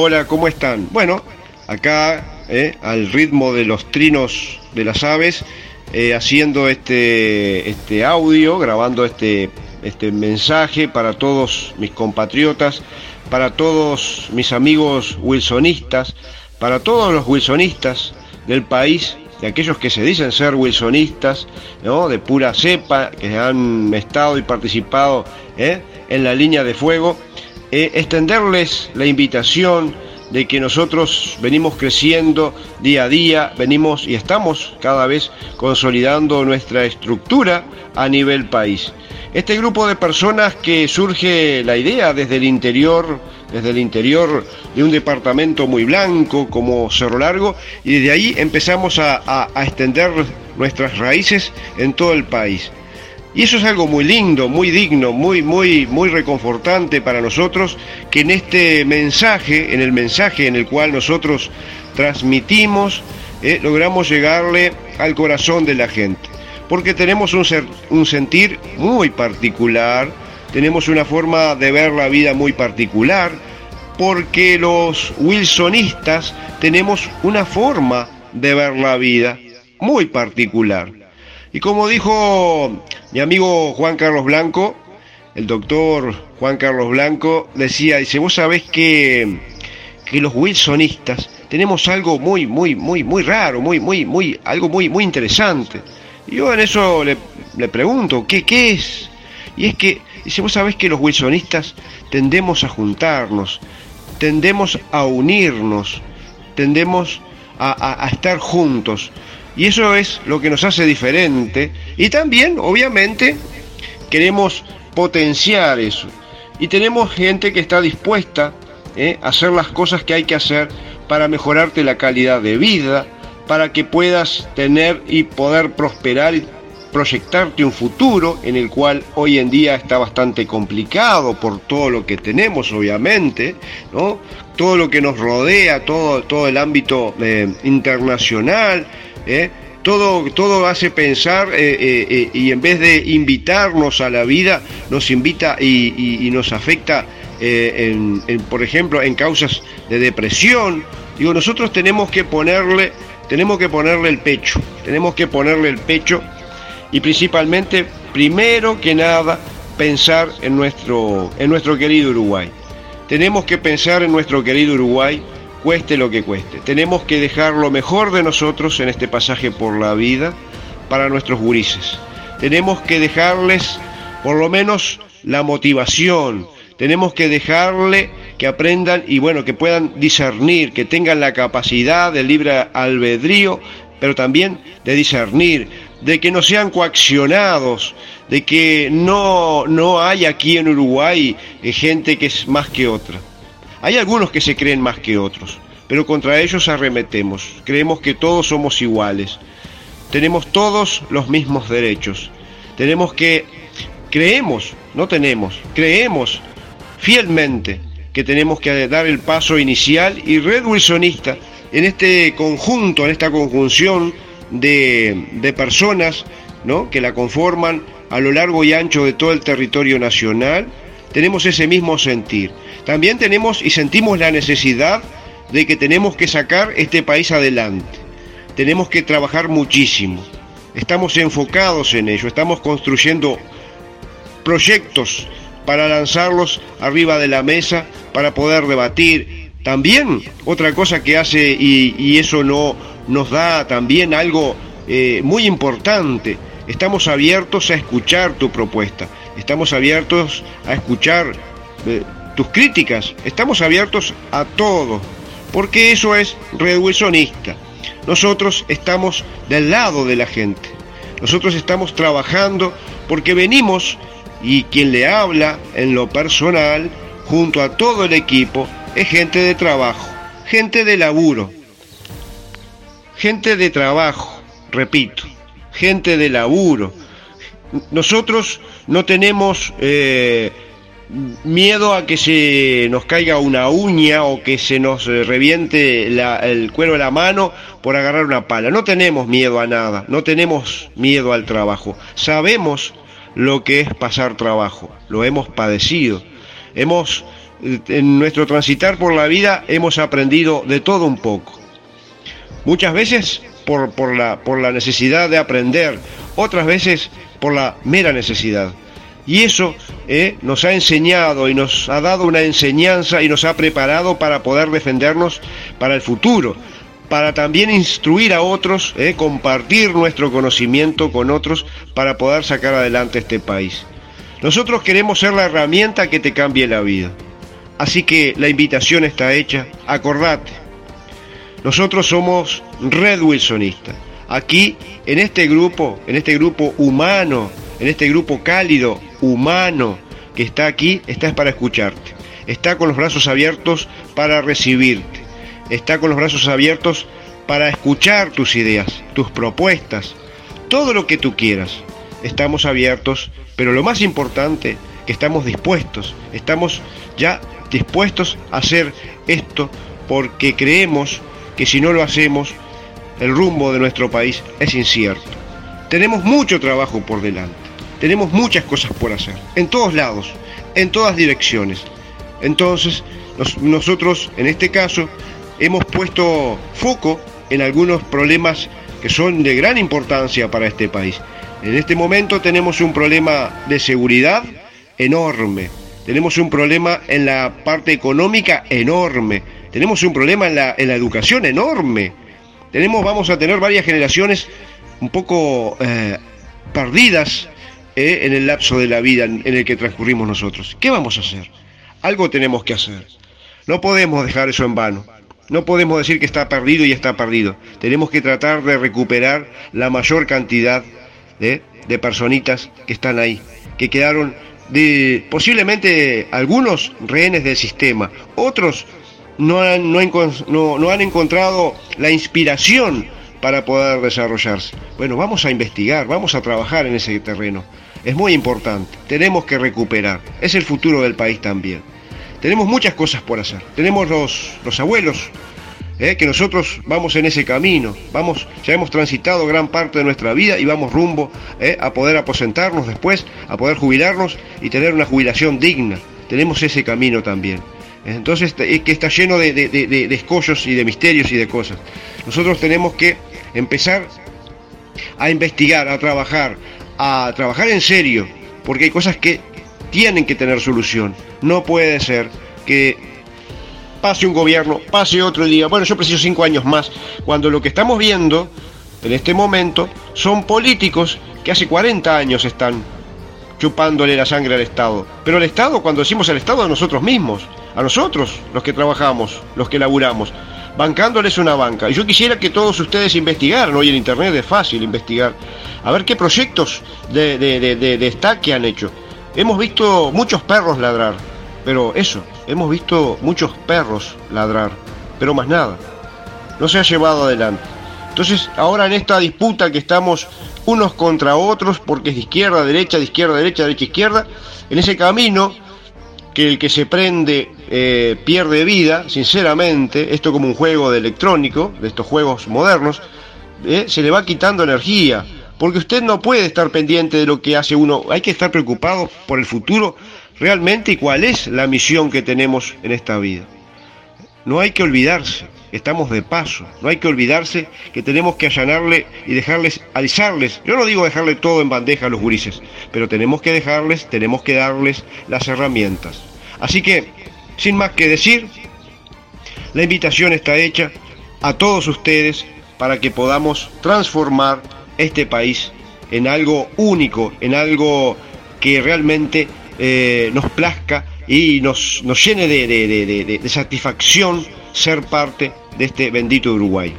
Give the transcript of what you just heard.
Hola, ¿cómo están? Bueno, acá eh, al ritmo de los trinos de las aves, eh, haciendo este, este audio, grabando este, este mensaje para todos mis compatriotas, para todos mis amigos wilsonistas, para todos los wilsonistas del país, de aquellos que se dicen ser wilsonistas, ¿no? de pura cepa, que han estado y participado ¿eh? en la línea de fuego, eh, extenderles la invitación de que nosotros venimos creciendo día a día, venimos y estamos cada vez consolidando nuestra estructura a nivel país. Este grupo de personas que surge la idea desde el interior, desde el interior de un departamento muy blanco como Cerro Largo, y desde ahí empezamos a, a extender nuestras raíces en todo el país. Y eso es algo muy lindo, muy digno, muy, muy, muy reconfortante para nosotros, que en este mensaje, en el mensaje en el cual nosotros transmitimos, eh, logramos llegarle al corazón de la gente. Porque tenemos un, ser, un sentir muy particular, tenemos una forma de ver la vida muy particular, porque los wilsonistas tenemos una forma de ver la vida muy particular. Y como dijo mi amigo Juan Carlos Blanco, el doctor Juan Carlos Blanco decía, dice, vos sabés que, que los wilsonistas tenemos algo muy, muy, muy, muy raro, muy, muy, muy, algo muy, muy interesante. Y yo en eso le, le pregunto, ¿qué, ¿qué es? Y es que, dice, vos sabés que los wilsonistas tendemos a juntarnos, tendemos a unirnos, tendemos a, a, a estar juntos. Y eso es lo que nos hace diferente. Y también, obviamente, queremos potenciar eso. Y tenemos gente que está dispuesta ¿eh? a hacer las cosas que hay que hacer para mejorarte la calidad de vida, para que puedas tener y poder prosperar y proyectarte un futuro en el cual hoy en día está bastante complicado por todo lo que tenemos, obviamente, ¿no? Todo lo que nos rodea, todo, todo el ámbito eh, internacional, ¿eh? Todo, todo hace pensar eh, eh, y en vez de invitarnos a la vida, nos invita y, nos afecta, por ejemplo, en causas de depresión. Digo, nosotros tenemos que ponerle, tenemos que ponerle el pecho, tenemos que ponerle el pecho y principalmente, primero que nada, pensar en nuestro, en nuestro querido Uruguay. Tenemos que pensar en nuestro querido Uruguay cueste lo que cueste. Tenemos que dejar lo mejor de nosotros en este pasaje por la vida para nuestros gurises. Tenemos que dejarles por lo menos la motivación. Tenemos que dejarle que aprendan y bueno, que puedan discernir, que tengan la capacidad de libre albedrío, pero también de discernir, de que no sean coaccionados, de que no, no hay aquí en Uruguay eh, gente que es más que otra. Hay algunos que se creen más que otros, pero contra ellos arremetemos. Creemos que todos somos iguales. Tenemos todos los mismos derechos. Tenemos que, creemos, no tenemos, creemos fielmente que tenemos que dar el paso inicial y red en este conjunto, en esta conjunción de, de personas ¿no? que la conforman a lo largo y ancho de todo el territorio nacional, tenemos ese mismo sentir. También tenemos y sentimos la necesidad de que tenemos que sacar este país adelante. Tenemos que trabajar muchísimo. Estamos enfocados en ello, estamos construyendo proyectos para lanzarlos arriba de la mesa, para poder debatir. También otra cosa que hace, y, eso no nos da también algo eh, muy importante, estamos abiertos a escuchar tu propuesta, estamos abiertos a escuchar eh, tus críticas, estamos abiertos a todo, porque eso es redwilsonista. Nosotros estamos del lado de la gente, nosotros estamos trabajando porque venimos y quien le habla en lo personal, junto a todo el equipo, es gente de trabajo, gente de laburo, gente de trabajo, repito, gente de laburo. Nosotros no tenemos eh, miedo a que se nos caiga una uña o que se nos reviente la, el cuero de la mano por agarrar una pala. No tenemos miedo a nada, no tenemos miedo al trabajo. Sabemos lo que es pasar trabajo, lo hemos padecido. Hemos en nuestro transitar por la vida hemos aprendido de todo un poco. Muchas veces por, por, la, por la necesidad de aprender, otras veces por la mera necesidad. Y eso eh, nos ha enseñado y nos ha dado una enseñanza y nos ha preparado para poder defendernos para el futuro, para también instruir a otros, eh, compartir nuestro conocimiento con otros para poder sacar adelante este país. Nosotros queremos ser la herramienta que te cambie la vida. Así que la invitación está hecha, acordate. Nosotros somos Red Wilsonista. Aquí, en este grupo, en este grupo humano, en este grupo cálido, humano que está aquí, está para escucharte. Está con los brazos abiertos para recibirte. Está con los brazos abiertos para escuchar tus ideas, tus propuestas, todo lo que tú quieras. Estamos abiertos, pero lo más importante, que estamos dispuestos, estamos ya dispuestos a hacer esto porque creemos que si no lo hacemos, el rumbo de nuestro país es incierto. Tenemos mucho trabajo por delante, tenemos muchas cosas por hacer, en todos lados, en todas direcciones. Entonces, nosotros, en este caso, hemos puesto foco en algunos problemas que son de gran importancia para este país. En este momento tenemos un problema de seguridad enorme, tenemos un problema en la parte económica enorme, tenemos un problema en la, en la educación enorme, tenemos, vamos a tener varias generaciones un poco eh, perdidas eh, en el lapso de la vida en, el que transcurrimos nosotros. ¿Qué vamos a hacer? Algo tenemos que hacer. No podemos dejar eso en vano. No podemos decir que está perdido y está perdido. Tenemos que tratar de recuperar la mayor cantidad de, de personitas que están ahí, que quedaron de posiblemente algunos rehenes del sistema, otros no han encontrado la inspiración para poder desarrollarse. Bueno, vamos a investigar, vamos a trabajar en ese terreno. Es muy importante, tenemos que recuperar, es el futuro del país también. Tenemos muchas cosas por hacer, tenemos los, los abuelos, ¿eh? que nosotros vamos en ese camino, vamos, ya hemos transitado gran parte de nuestra vida y vamos rumbo ¿eh? a poder aposentarnos después, a poder jubilarnos y tener una jubilación digna. Tenemos ese camino también. Entonces, es que está lleno de, de, de, escollos y de misterios y de cosas. Nosotros tenemos que empezar a investigar, a trabajar, a trabajar en serio, porque hay cosas que tienen que tener solución. No puede ser que pase un gobierno, pase otro día, bueno, yo preciso cinco años más, cuando lo que estamos viendo en este momento son políticos que hace 40 años están chupándole la sangre al Estado. Pero el Estado, cuando decimos el Estado, a nosotros mismos, a nosotros, los que trabajamos, los que laburamos, bancándoles una banca. Y yo quisiera que todos ustedes investigaran, hoy en Internet es fácil investigar, a ver qué proyectos de, de, de, de destaque han hecho. Hemos visto muchos perros ladrar, pero eso, hemos visto muchos perros ladrar, pero más nada. No se ha llevado adelante. Entonces, ahora en esta disputa que estamos unos contra otros, porque es de izquierda, derecha, de izquierda, derecha, derecha, izquierda, en ese camino que el que se prende eh, pierde vida, sinceramente, esto como un juego de electrónico, de estos juegos modernos, eh, se le va quitando energía, porque usted no puede estar pendiente de lo que hace uno, hay que estar preocupado por el futuro realmente y cuál es la misión que tenemos en esta vida. No hay que olvidarse, estamos de paso, no hay que olvidarse que tenemos que allanarle y dejarles, alisarles, yo no digo dejarle todo en bandeja a los gurises, pero tenemos que dejarles, tenemos que darles las herramientas. Así que, sin más que decir, la invitación está hecha a todos ustedes para que podamos transformar este país en algo único, en algo que realmente eh, nos plazca y nos, nos llene de, de, de, de satisfacción ser parte de este bendito Uruguay.